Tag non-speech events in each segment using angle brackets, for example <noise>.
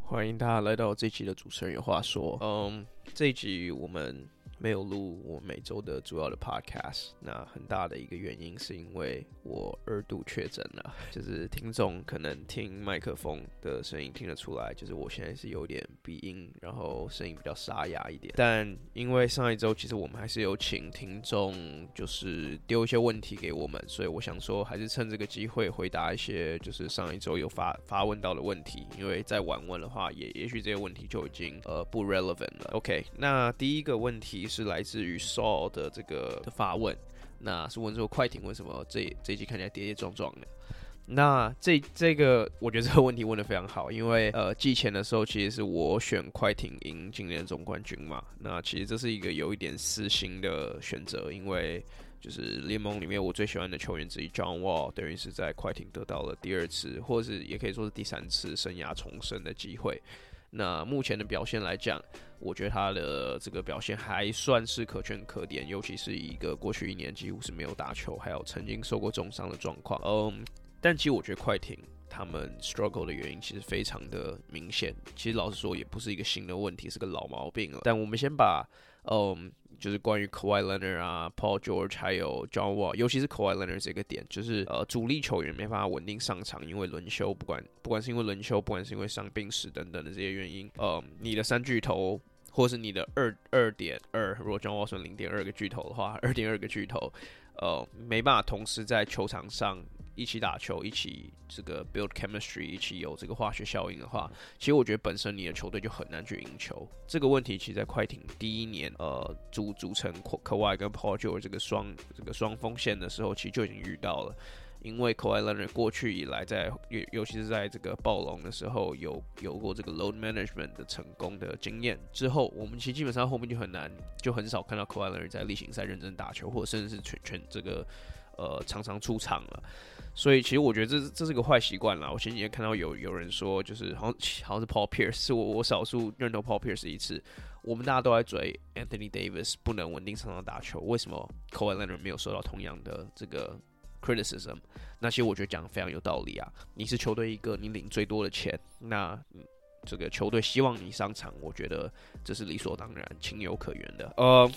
欢迎大家来到这一期的主持人有话说。嗯，这一集我们。没有录我每周的主要的 podcast，那很大的一个原因是因为我二度确诊了，<laughs> 就是听众可能听麦克风的声音听得出来，就是我现在是有点鼻音，然后声音比较沙哑一点。但因为上一周其实我们还是有请听众就是丢一些问题给我们，所以我想说还是趁这个机会回答一些就是上一周有发发问到的问题，因为再晚问的话，也也许这些问题就已经呃不 relevant 了。OK，那第一个问题。是来自于 Saul 的这个的发问，那是问说快艇为什么这这一季看起来跌跌撞撞的？那这这个我觉得这个问题问得非常好，因为呃季前的时候其实是我选快艇赢今年总冠军嘛，那其实这是一个有一点私心的选择，因为就是联盟里面我最喜欢的球员之一 John Wall 等于是在快艇得到了第二次，或是也可以说是第三次生涯重生的机会。那目前的表现来讲，我觉得他的这个表现还算是可圈可点，尤其是一个过去一年几乎是没有打球，还有曾经受过重伤的状况。嗯，但其实我觉得快艇他们 struggle 的原因其实非常的明显。其实老实说，也不是一个新的问题，是个老毛病了。但我们先把嗯。就是关于 Kawhi Leonard 啊，Paul George 还有 John Wall，尤其是 Kawhi Leonard 这个点，就是呃主力球员没办法稳定上场，因为轮休，不管不管是因为轮休，不管是因为伤病史等等的这些原因，呃，你的三巨头或是你的二二点二，如果 John Wall 算零点二个巨头的话，二点二个巨头，呃，没办法同时在球场上。一起打球，一起这个 build chemistry，一起有这个化学效应的话，其实我觉得本身你的球队就很难去赢球。这个问题其实，在快艇第一年，呃，组组成 Kawhi 跟 Paul George 这个双这个双锋线的时候，其实就已经遇到了。因为 k a w i Leonard 过去以来在尤尤其是在这个暴龙的时候，有有过这个 load management 的成功的经验。之后，我们其实基本上后面就很难，就很少看到 k a w i Leonard 在例行赛认真打球，或者甚至是全全这个呃常常出场了。所以其实我觉得这这是个坏习惯啦。我前几天看到有有人说，就是好像好像是 Paul Pierce，是我我少数认同 Paul Pierce 一次。我们大家都在追 Anthony Davis 不能稳定上场打球，为什么 Kawhi Leonard 没有受到同样的这个 criticism？那其实我觉得讲的非常有道理啊。你是球队一个，你领最多的钱，那这个球队希望你上场，我觉得这是理所当然、情有可原的。呃。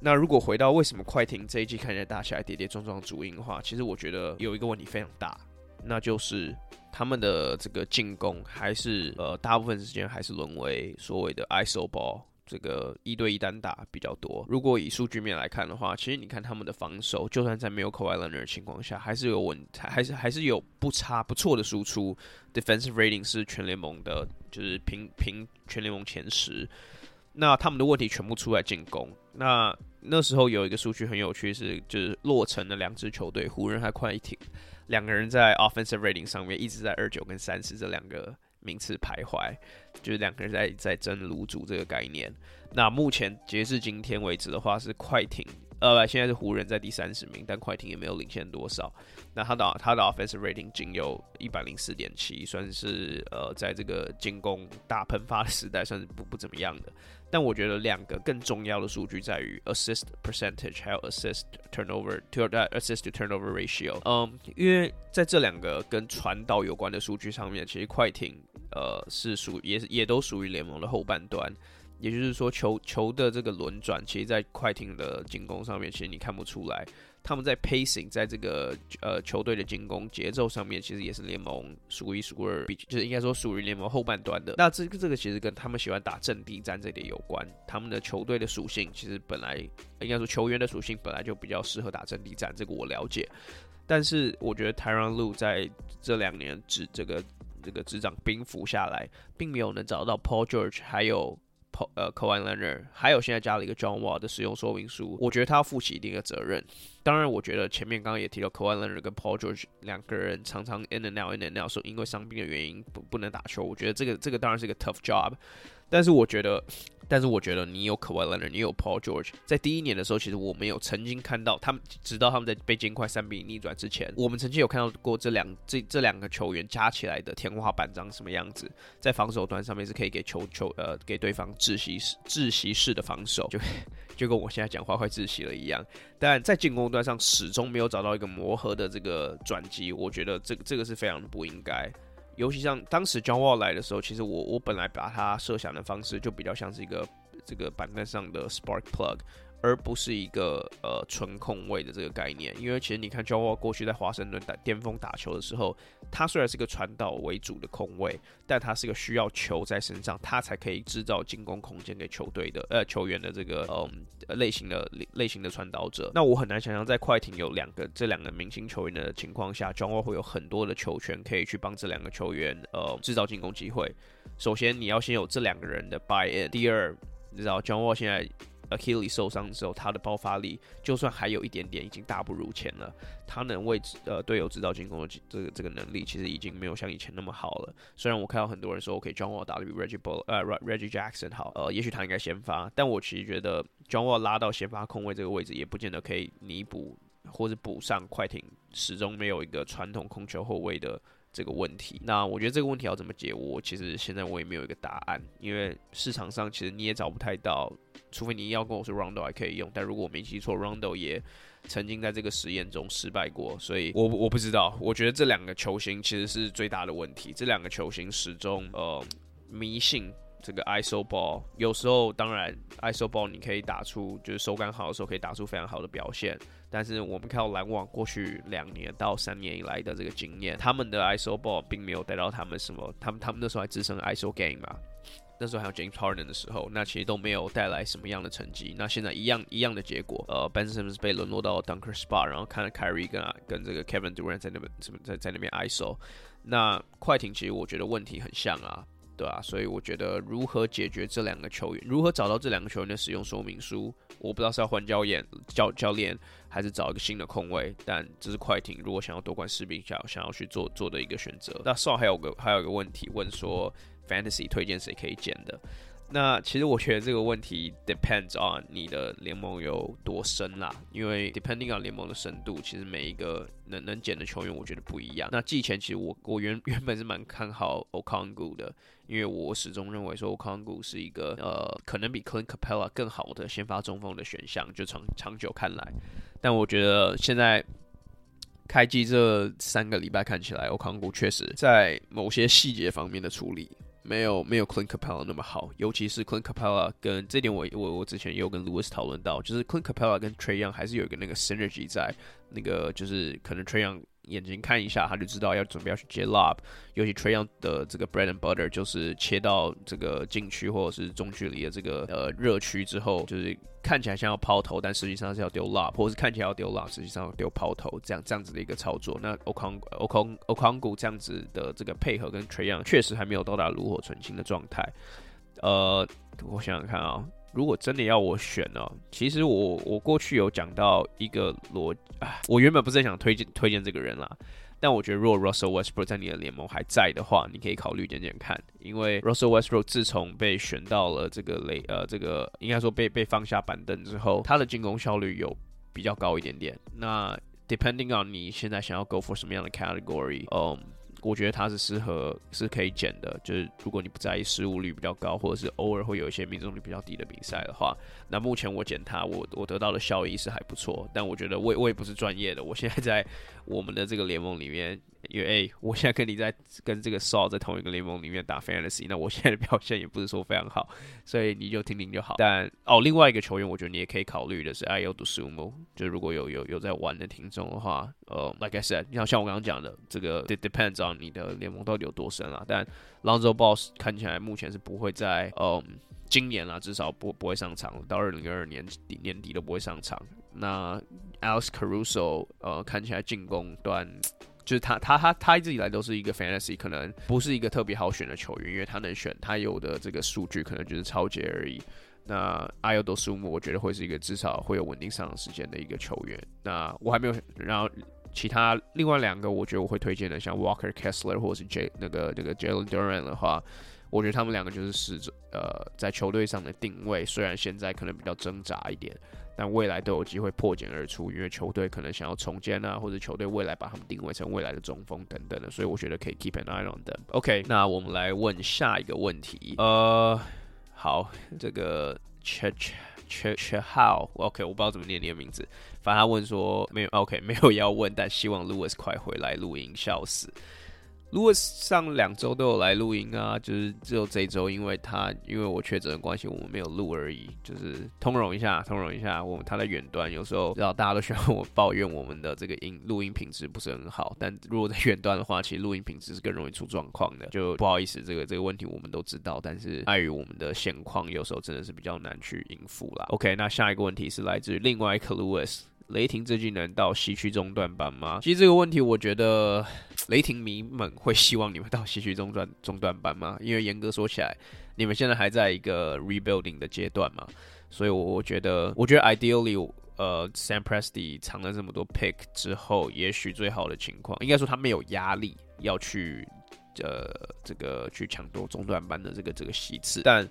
那如果回到为什么快艇这一季看起来打起来跌跌撞撞主因的话，其实我觉得有一个问题非常大，那就是他们的这个进攻还是呃大部分时间还是沦为所谓的 ISO ball，这个一对一单打比较多。如果以数据面来看的话，其实你看他们的防守，就算在没有 Kawhi Leonard 的情况下，还是有稳，还是还是有不差不错的输出，defensive rating 是全联盟的，就是平平全联盟前十。那他们的问题全部出来进攻。那那时候有一个数据很有趣，是就是洛城的两支球队，湖人还快艇，两个人在 offensive rating 上面一直在二九跟三十这两个名次徘徊，就是两个人在在争炉主这个概念。那目前截至今天为止的话，是快艇。呃，现在是湖人，在第三十名，但快艇也没有领先多少。那他的他的 offensive rating 仅有一百零四点七，算是呃，在这个进攻大喷发的时代，算是不不怎么样的。但我觉得两个更重要的数据在于 assist percentage，还有 assist turnover to assist to turnover ratio。嗯，因为在这两个跟传导有关的数据上面，其实快艇呃是属也也都属于联盟的后半段。也就是说球，球的这个轮转，其实，在快艇的进攻上面，其实你看不出来。他们在 pacing，在这个呃球队的进攻节奏上面，其实也是联盟数一数二，比就是应该说属于联盟后半段的。那这个这个其实跟他们喜欢打阵地战这点有关。他们的球队的属性，其实本来应该说球员的属性本来就比较适合打阵地战，这个我了解。但是我觉得 Tyronn Lue 在这两年执这个这个执掌兵符下来，并没有能找到 Paul George 还有。呃，Kawhi Leonard 还有现在加了一个 John Wall 的使用说明书，我觉得他要负起一定的责任。当然，我觉得前面刚刚也提到 Kawhi Leonard 跟 Paul George 两个人常常 in a now in a now 说因为伤病的原因不不能打球。我觉得这个这个当然是一个 tough job，但是我觉得。但是我觉得你有 k a w a i l e n a r 你有 Paul George，在第一年的时候，其实我们有曾经看到他们，直到他们在被金块三比零逆转之前，我们曾经有看到过这两这这两个球员加起来的天花板长什么样子，在防守端上面是可以给球球呃给对方窒息式窒息式的防守，就就跟我现在讲话快窒息了一样。但在进攻端上始终没有找到一个磨合的这个转机，我觉得这个这个是非常不应该。尤其像当时 John Wall 来的时候，其实我我本来把他设想的方式就比较像是一个这个板凳上的 spark plug。而不是一个呃纯控卫的这个概念，因为其实你看 j o e 过去在华盛顿打巅峰打球的时候，他虽然是个传导为主的控卫，但他是个需要球在身上，他才可以制造进攻空间给球队的呃球员的这个嗯类型的类型的传导者。那我很难想象在快艇有两个这两个明星球员的情况下 j o e 会有很多的球权可以去帮这两个球员呃制造进攻机会。首先你要先有这两个人的 buy in，第二你知道 j o e 现在。Achilles 受伤之后，他的爆发力就算还有一点点，已经大不如前了。他能为呃队友制造进攻的这个这个能力，其实已经没有像以前那么好了。虽然我看到很多人说，OK，John Wall 打得比 Reggie Bull 呃 Reggie Jackson 好，呃，也许他应该先发，但我其实觉得 John Wall 拉到先发控卫这个位置，也不见得可以弥补或者补上快艇始终没有一个传统控球后卫的。这个问题，那我觉得这个问题要怎么解，我其实现在我也没有一个答案，因为市场上其实你也找不太到，除非你要跟我说 Rondo 还可以用，但如果我没记错，Rondo 也曾经在这个实验中失败过，所以我我不知道，我觉得这两个球星其实是最大的问题，这两个球星始终呃迷信。这个 ISO ball 有时候当然 ISO ball 你可以打出就是手感好的时候可以打出非常好的表现，但是我们看到篮网过去两年到三年以来的这个经验，他们的 ISO ball 并没有带到他们什么，他们他们那时候还支撑 ISO game 嘛，那时候还有 James Harden 的时候，那其实都没有带来什么样的成绩。那现在一样一样的结果，呃，Ben Simmons 被沦落到 Dunker Spa，然后看了 Kyrie 跟跟这个 Kevin Durant 在那边什么在在那边 ISO，那快艇其实我觉得问题很像啊。对啊，所以我觉得如何解决这两个球员，如何找到这两个球员的使用说明书，我不知道是要换教练教教练，还是找一个新的空位。但这是快艇如果想要夺冠士兵想要想要去做做的一个选择。那 s 还有个还有一个问题问说，Fantasy 推荐谁可以捡的？那其实我觉得这个问题 depends on 你的联盟有多深啦，因为 depending on 联盟的深度，其实每一个能能捡的球员我觉得不一样。那季前其实我我原原本是蛮看好 Okongwu 的，因为我始终认为说 Okongwu 是一个呃可能比 Clint Capella 更好的先发中锋的选项，就长长久看来。但我觉得现在开季这三个礼拜看起来，Okongwu 确实在某些细节方面的处理。没有没有 Clint Capella 那么好，尤其是 Clint Capella 跟这点我我我之前也有跟 Louis 讨论到，就是 Clint Capella 跟 trayon 还是有一个那个 synergy 在，那个就是可能 trayon。眼睛看一下，他就知道要准备要去接 lob。尤其 Trayon 的这个 bread and butter 就是切到这个禁区或者是中距离的这个呃热区之后，就是看起来像要抛投，但实际上是要丢 lob，或者是看起来要丢 lob，实际上要丢抛投，这样这样子的一个操作。那 Okong Okong Okongu 这样子的这个配合跟 Trayon 确实还没有到达炉火纯青的状态。呃，我想想看啊。如果真的要我选呢，其实我我过去有讲到一个逻，我原本不是想推荐推荐这个人啦，但我觉得如果 Russell Westbrook 在你的联盟还在的话，你可以考虑点点看，因为 Russell Westbrook 自从被选到了这个雷呃这个应该说被被放下板凳之后，他的进攻效率有比较高一点点。那 depending on 你现在想要 go for 什么样的 category，嗯。我觉得它是适合是可以减的，就是如果你不在意失误率比较高，或者是偶尔会有一些命中率比较低的比赛的话，那目前我减它，我我得到的效益是还不错。但我觉得我我也不是专业的，我现在在我们的这个联盟里面。因为哎，我现在跟你在跟这个 Saul 在同一个联盟里面打 Fantasy，那我现在的表现也不是说非常好，所以你就听听就好。但哦，另外一个球员，我觉得你也可以考虑的是 iodosumo 就如果有有有在玩的听众的话，呃，Like I said，你像像我刚刚讲的，这个 it depends on 你的联盟到底有多深啦。但 Lonzo Ball 看起来目前是不会在嗯今年啦，至少不不会上场，到二零二二年底年底都不会上场。那 Alex Caruso 呃看起来进攻端。就是他，他，他，他一直以来都是一个 fantasy，可能不是一个特别好选的球员，因为他能选，他有的这个数据可能就是超级而已。那 Iodosum，我觉得会是一个至少会有稳定上场时间的一个球员。那我还没有，然后其他另外两个，我觉得我会推荐的，像 Walker Kessler 或者是 J 那个那个 Jalen Duren 的话，我觉得他们两个就是试着呃，在球队上的定位，虽然现在可能比较挣扎一点，但未来都有机会破茧而出，因为球队可能想要重建啊，或者球队未来把他们定位成未来的中锋等等的，所以我觉得可以 keep an eye on them。OK，那我们来问下一个问题。呃，好，这个 Ch Ch Ch How，OK，我不知道怎么念你的名字。反正他问说没有 OK，没有要问，但希望 Lewis 快回来录音，笑死。Louis 上两周都有来录音啊，就是只有这周，因为他因为我确诊的关系，我们没有录而已。就是通融一下，通融一下。我他在远端，有时候知道大家都喜欢我抱怨我们的这个音录音品质不是很好，但如果在远端的话，其实录音品质是更容易出状况的。就不好意思，这个这个问题我们都知道，但是碍于我们的现况，有时候真的是比较难去应付啦。OK，那下一个问题是来自于另外一个 Louis。雷霆最近能到西区中段班吗？其实这个问题，我觉得 <sniffs> 雷霆迷们会希望你们到西区中段中段班吗？因为严格说起来，你们现在还在一个 rebuilding 的阶段嘛，所以我我觉得，我觉得 ideally，呃，Sam Presti 藏了这么多 pick 之后，也许最好的情况，应该说他没有压力要去，呃，这个去抢夺中段班的这个这个席次，但。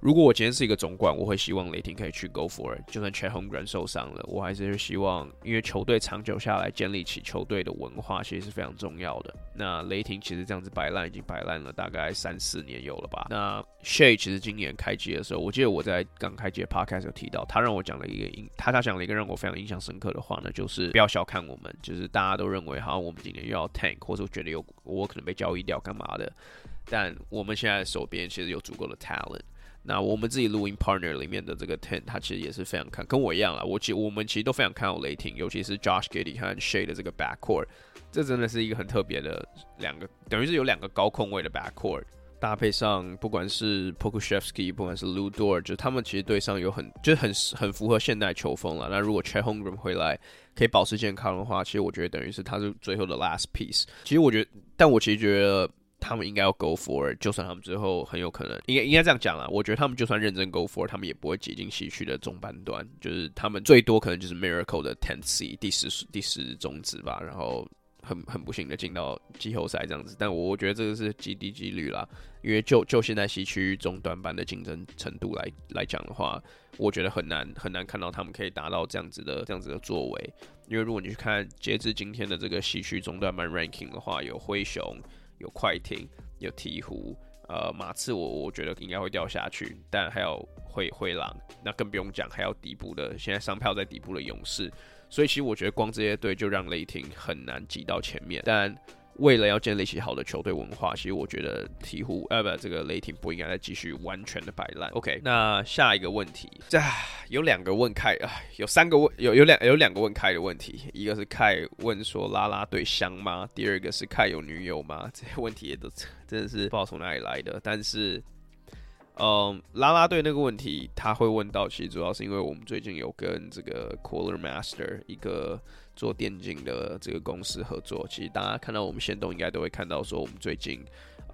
如果我今天是一个总管，我会希望雷霆可以去 go for it。就算 Chet Holmgren 受伤了，我还是希望，因为球队长久下来建立起球队的文化，其实是非常重要的。那雷霆其实这样子摆烂已经摆烂了大概三四年有了吧？那 Shai 其实今年开机的时候，我记得我在刚开机的 podcast 有提到，他让我讲了一个印他他讲了一个让我非常印象深刻的话呢，就是不要小看我们，就是大家都认为好像我们今年又要 tank，或者我觉得有我可能被交易掉干嘛的，但我们现在手边其实有足够的 talent。那我们自己录音 partner 里面的这个 Ten，他其实也是非常看，跟我一样啦。我其我们其实都非常看好雷霆，尤其是 Josh Giddy 和 Shay 的这个 backcourt，这真的是一个很特别的两个，等于是有两个高控位的 backcourt，搭配上不管是 p o k u s h e v s k y 不管是 Ludor 就他们其实队上有很就是很很符合现代球风了。那如果 Chet Holmgren 回来可以保持健康的话，其实我觉得等于是他是最后的 last piece。其实我觉得，但我其实觉得。他们应该要 go for it，就算他们最后很有可能，应该应该这样讲啦。我觉得他们就算认真 go for it，他们也不会挤进西区的中班段，就是他们最多可能就是 miracle 的 tenth seed 第十第十种子吧，然后很很不幸的进到季后赛这样子。但我觉得这个是极低几率啦，因为就就现在西区中端班的竞争程度来来讲的话，我觉得很难很难看到他们可以达到这样子的这样子的作为。因为如果你去看截至今天的这个西区中段班 ranking 的话，有灰熊。有快艇，有鹈鹕，呃，马刺我我觉得应该会掉下去，但还有灰灰狼，那更不用讲，还有底部的，现在商票在底部的勇士，所以其实我觉得光这些队就让雷霆很难挤到前面，但。为了要建立起好的球队文化，其实我觉得鹈鹕呃不，这个雷霆不应该再继续完全的摆烂。OK，那下一个问题，这有两个问开啊，有三个问有有两有两个问开的问题，一个是凯问说拉拉队香吗？第二个是凯有女友吗？<laughs> 这些问题也都 <laughs> 真的是不知道从哪里来的。但是，嗯，拉拉队那个问题他会问到，其实主要是因为我们最近有跟这个 Cooler Master 一个。做电竞的这个公司合作，其实大家看到我们限动应该都会看到，说我们最近，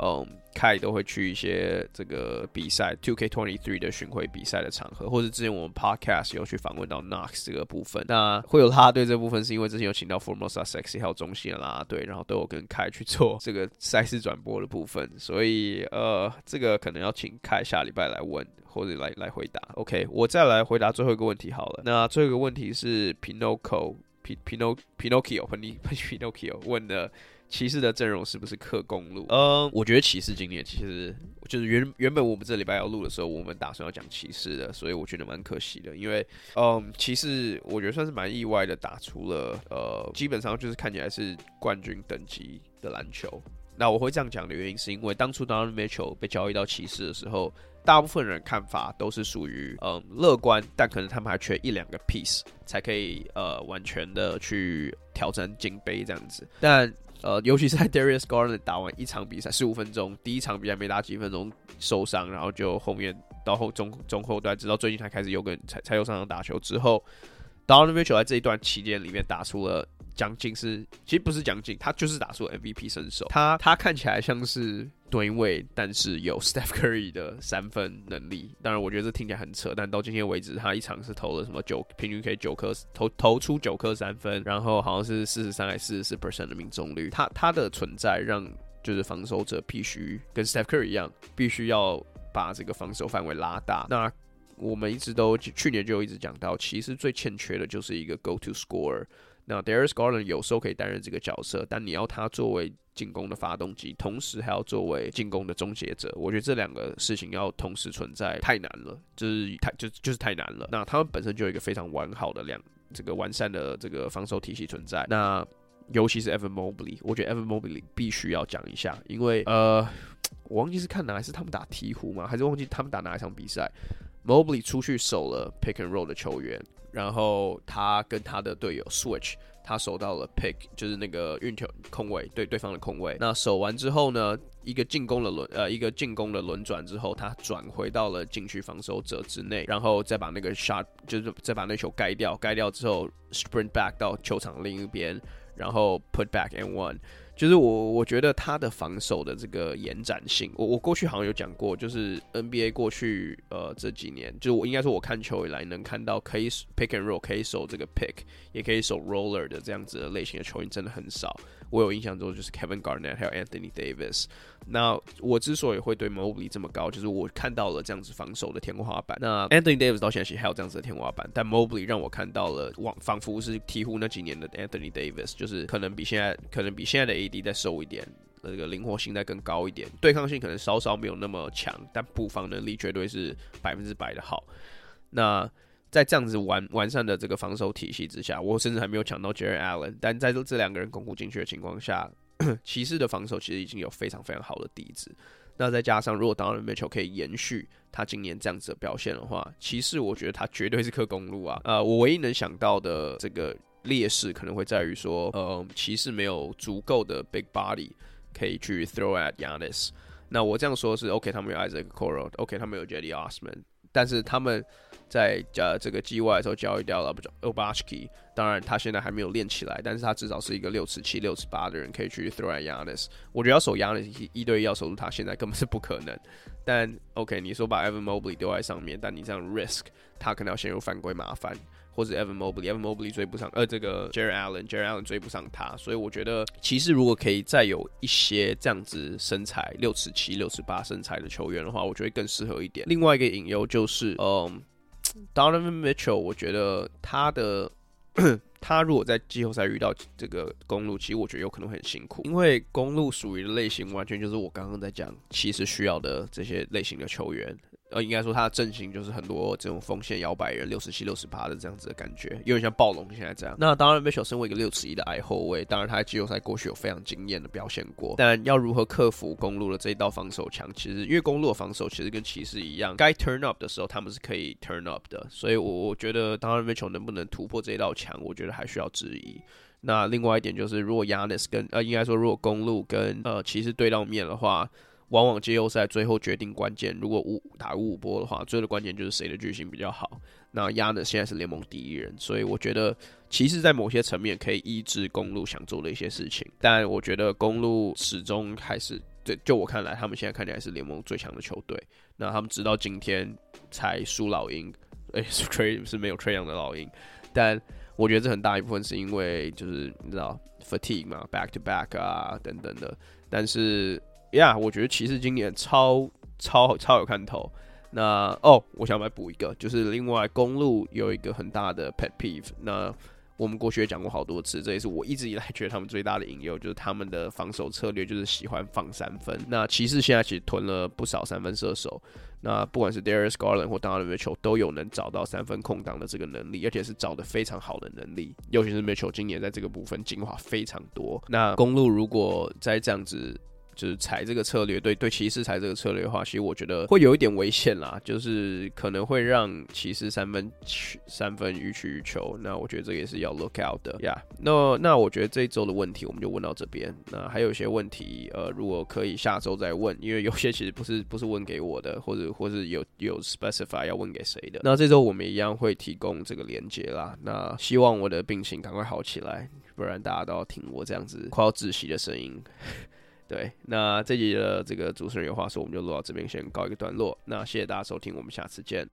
嗯，凯都会去一些这个比赛，Two K Twenty Three 的巡回比赛的场合，或者之前我们 Podcast 有去访问到 Knox 这个部分。那会有他对这部分，是因为之前有请到 Formosa Sexy 还有中心的啦啦队，然后都有跟凯去做这个赛事转播的部分，所以呃，这个可能要请凯下礼拜来问或者来来回答。OK，我再来回答最后一个问题好了。那最后一个问题是 Pinoco Pinoco。Pino Pinocchio 喷尼喷 Pinocchio 问的骑士的阵容是不是克公路？嗯，我觉得骑士今年其实就是原原本我们这礼拜要录的时候，我们打算要讲骑士的，所以我觉得蛮可惜的，因为嗯，骑士我觉得算是蛮意外的打出了呃，基本上就是看起来是冠军等级的篮球。那我会这样讲的原因是因为当初 Donovan Mitchell 被交易到骑士的时候。大部分人看法都是属于嗯乐观，但可能他们还缺一两个 piece 才可以呃完全的去挑战金杯这样子。但呃，尤其是在 Darius Garland 打完一场比赛十五分钟，第一场比赛没打几分钟受伤，然后就后面到后中中后段，直到最近才开始有个才才有上场打球之后，Donovan Mitchell 在这一段期间里面打出了将近是其实不是将近，他就是打出了 MVP 身手，他他看起来像是。吨位，但是有 <laughs> Steph Curry 的三分能力。当然，我觉得这听起来很扯，但到今天为止，他一场是投了什么九，平均可以九颗投投出九颗三分，然后好像是四十三还是四十四 percent 的命中率。他他的存在让就是防守者必须跟 Steph Curry 一样，必须要把这个防守范围拉大。那我们一直都去年就一直讲到，其实最欠缺的就是一个 Go to score。那 Darius Garland 有时候可以担任这个角色，但你要他作为进攻的发动机，同时还要作为进攻的终结者，我觉得这两个事情要同时存在太难了，就是太就就是太难了。那他们本身就有一个非常完好的两这个完善的这个防守体系存在。那尤其是 Evan Mobley，我觉得 Evan Mobley 必须要讲一下，因为呃，我忘记是看哪，是他们打鹈鹕吗？还是忘记他们打哪一场比赛？Mobley 出去守了 Pick and Roll 的球员。然后他跟他的队友 switch，他守到了 pick，就是那个运球空位，对对方的空位。那守完之后呢，一个进攻的轮呃一个进攻的轮转之后，他转回到了禁区防守者之内，然后再把那个 shot，就是再把那球盖掉，盖掉之后 sprint back 到球场另一边，然后 put back and one。就是我，我觉得他的防守的这个延展性，我我过去好像有讲过，就是 NBA 过去呃这几年，就是我应该说我看球以来能看到可以 pick and roll，可以守这个 pick，也可以守 roller 的这样子的类型的球员真的很少。我有印象中就是 Kevin Garnett 还有 Anthony Davis。那我之所以会对 Mobley 这么高，就是我看到了这样子防守的天花板。那 Anthony Davis 到现在其实还有这样子的天花板，但 Mobley 让我看到了，仿仿佛是鹈鹕那几年的 Anthony Davis，就是可能比现在可能比现在的 AD 再瘦一点，那个灵活性再更高一点，对抗性可能稍稍没有那么强，但补防能力绝对是百分之百的好。那在这样子完完善的这个防守体系之下，我甚至还没有抢到 Jarrett Allen，但在这两个人巩固进去的情况下，<clears throat> 骑士的防守其实已经有非常非常好的底子。那再加上如果 Donovan Mitchell 可以延续他今年这样子的表现的话，骑士我觉得他绝对是克公路啊。呃，我唯一能想到的这个劣势可能会在于说，呃，骑士没有足够的 big body 可以去 throw at Giannis。那我这样说是 OK，他们有 Isaac Okoro，OK，他们有 Cedi Osman，但是他们。在呃这个季外的时候交易掉了 Obashki，当然他现在还没有练起来，但是他至少是一个六尺七、六尺八的人，可以去 throw at Yanis。我觉得要守 Yanis 一对一要守住他，现在根本是不可能。但 OK，你说把 Evan Mobley 丢在上面，但你这样 risk 他可能要陷入犯规麻烦，或者 Evan Mobley，Evan Mobley 追不上，呃这个 Jarrett Allen，Jarrett Allen 追不上他，所以我觉得骑士如果可以再有一些这样子身材六尺七、六尺八身材的球员的话，我觉得更适合一点。另外一个隐忧就是，嗯。Donovan Mitchell，我觉得他的 <clears throat> 他如果在季后赛遇到这个公路，其实我觉得有可能会很辛苦，因为公路属于的类型完全就是我刚刚在讲，其实需要的这些类型的球员。呃，应该说他的阵型就是很多这种锋线摇摆人，六十七、六十八的这样子的感觉，有点像暴龙现在这样。那当然，Mitchell 身为一个六尺一的矮后卫，当然他在季后赛过去有非常惊艳的表现过。但要如何克服公路的这一道防守墙？其实因为公路的防守其实跟骑士一样，该 turn up 的时候他们是可以 turn up 的。所以我我觉得，当然 Mitchell 能不能突破这一道墙，我觉得还需要质疑。那另外一点就是，如果 Giannis 跟呃，应该说如果公路跟呃骑士对到面的话。往往季后赛最后决定关键，如果五打五五波的话，最后的关键就是谁的巨星比较好。那亚呢现在是联盟第一人，所以我觉得骑士在某些层面可以抑制公路想做的一些事情。但我觉得公路始终还是对，就我看来，他们现在看起来是联盟最强的球队。那他们直到今天才输老鹰，诶，<laughs> 是是没有 Trae Young 的老鹰。但我觉得这很大一部分是因为就是你知道 fatigue 嘛，back to back 啊等等的。但是。呀，yeah, 我觉得骑士今年超超超有看头。那哦，我想来补一个，就是另外公路有一个很大的 pet peeve。那我们过去也讲过好多次，这也是我一直以来觉得他们最大的隐忧，就是他们的防守策略就是喜欢放三分。那骑士现在其实囤了不少三分射手，那不管是 Darius Garland 或 Donovan Mitchell 都有能找到三分空档的这个能力，而且是找得非常好的能力。尤其是 Mitchell 今年在这个部分进化非常多。那公路如果在这样子。就是踩这个策略，对对，骑士踩这个策略的话，其实我觉得会有一点危险啦，就是可能会让骑士三分三分予取予求。那我觉得这个也是要 look out 的呀。那那我觉得这一周的问题我们就问到这边。那还有一些问题，呃，如果可以下周再问，因为有些其实不是不是问给我的，或者或是有有 specify 要问给谁的。那这周我们一样会提供这个连接啦。那希望我的病情赶快好起来，不然大家都要听我这样子快要窒息的声音。对，那这集的这个主持人有话说，我们就录到这边，先告一个段落。那谢谢大家收听，我们下次见。